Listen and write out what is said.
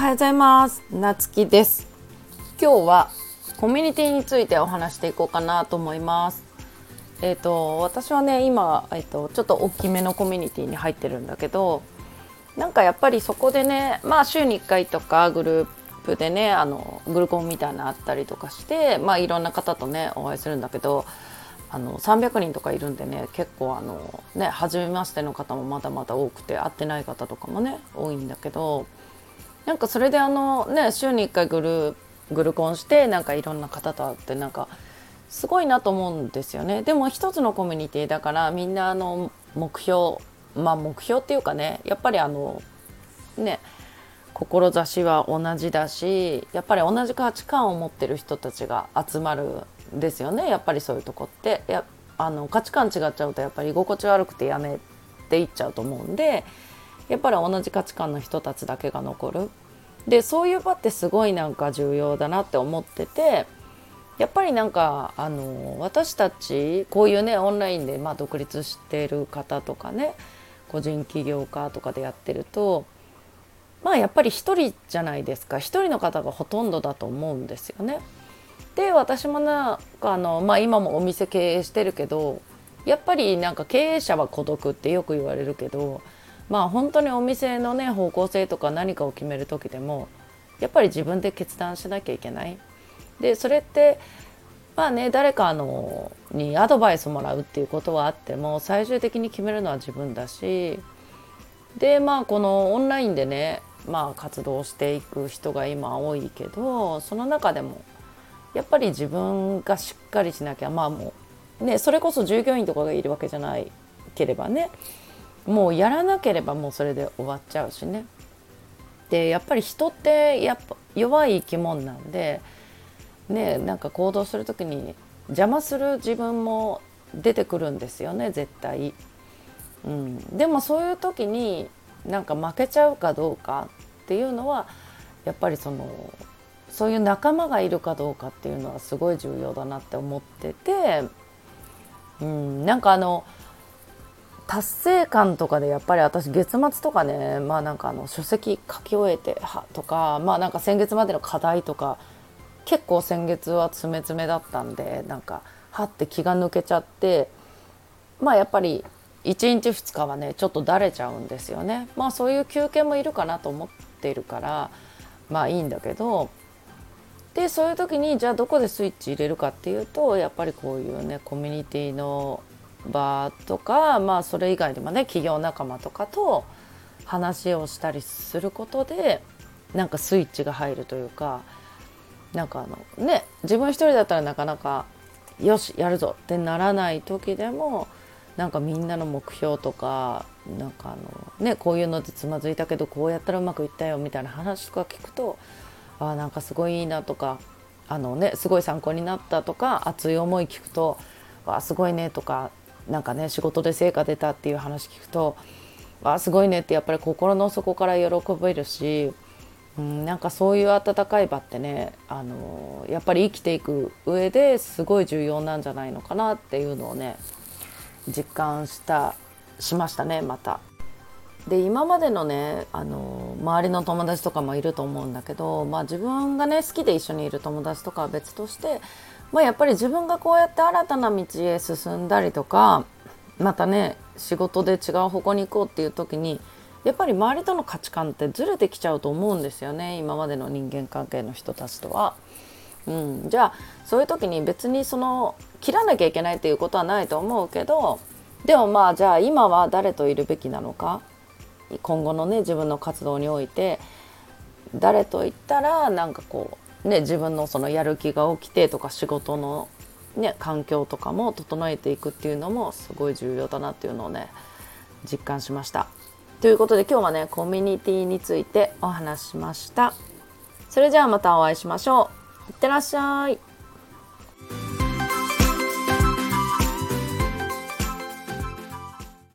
はようございます。なつきです。今日はコミュニティについてお話していこうかなと思います。えっ、ー、と私はね今えっ、ー、とちょっと大きめのコミュニティに入ってるんだけどなんかやっぱりそこでねまあ週に1回とかグループでねあのグルコンみたいなあったりとかしてまあいろんな方とねお会いするんだけどあの300人とかいるんでね結構あのね初めましての方もまだまだ多くて会ってない方とかもね多いんだけどなんかそれであのね週に1回グルグルコンしてなんかいろんな方と会ってなんかすごいなと思うんですよね。でも一つのコミュニティだからみんなあの目標まあ目標っていうかねやっぱりあのね志は同じだしやっぱり同じ価値観を持ってる人たちが集まるんですよね。やっぱりそういうとこって。やあの価値観違っちゃうとやっぱり居心地悪くてやめていっちゃうと思うんでやっぱり同じ価値観の人たちだけが残るでそういう場ってすごいなんか重要だなって思っててやっぱりなんかあの私たちこういうねオンラインでまあ独立してる方とかね個人起業家とかでやってるとまあやっぱり一人じゃないですか一人の方がほとんどだと思うんですよね。で私もなんかあの、まあ、今もお店経営してるけどやっぱりなんか経営者は孤独ってよく言われるけどまあ本当にお店のね方向性とか何かを決める時でもやっぱり自分で決断しなきゃいけない。でそれってまあね誰かのにアドバイスもらうっていうことはあっても最終的に決めるのは自分だしでまあこのオンラインでねまあ活動していく人が今多いけどその中でもやっぱり自分がしっかりしなきゃまあもうねそれこそ従業員とかがいるわけじゃないければねもうやらなければもうそれで終わっちゃうしね。でやっぱり人ってやっぱ弱い生き物なんでねなんか行動する時に邪魔する自分も出てくるんですよね絶対。うん、でもそういう時になんか負けちゃうかどうかっていうのはやっぱりそのそういう仲間がいるかどうかっていうのはすごい重要だなって思ってて、うん、なんかあの達成感とかでやっぱり私月末とかねまあなんかあの書籍書き終えてはとかまあなんか先月までの課題とか結構先月は詰め詰めだったんでなんかはって気が抜けちゃってまあやっぱり1日2日はねちょっとだれちゃうんですよね。まあそういう休憩もいるかなと思ってるからまあいいんだけどでそういう時にじゃあどこでスイッチ入れるかっていうとやっぱりこういうねコミュニティの場とかまあそれ以外でもね企業仲間とかと話をしたりすることでなんかスイッチが入るというかなんかあのね自分一人だったらなかなかよしやるぞってならない時でもなんかみんなの目標とかなんかあのねこういうのでつまずいたけどこうやったらうまくいったよみたいな話とか聞くとあなんかすごいいいなとかあのねすごい参考になったとか熱い思い聞くとわすごいねとかなんかね仕事で成果出たっていう話聞くとわすごいねってやっぱり心の底から喜べるし、うん、なんかそういう温かい場ってねあのやっぱり生きていく上ですごい重要なんじゃないのかなっていうのをね実感したしましたねまた。で今までのねあの周りの友達とかもいると思うんだけど、まあ、自分がね好きで一緒にいる友達とかは別として、まあ、やっぱり自分がこうやって新たな道へ進んだりとかまたね仕事で違う方向に行こうっていう時にやっぱり周りとの価値観ってずれてきちゃうと思うんですよね今までの人間関係の人たちとは。うん、じゃあそういう時に別にその切らなきゃいけないっていうことはないと思うけどでもまあじゃあ今は誰といるべきなのか今後のね自分の活動において誰と言ったらなんかこうね自分のそのやる気が起きてとか仕事のね環境とかも整えていくっていうのもすごい重要だなっていうのをね実感しました。ということで今日はねコミュニティについてお話しました。それじゃあまたお会いしましょう。いってらっしゃい。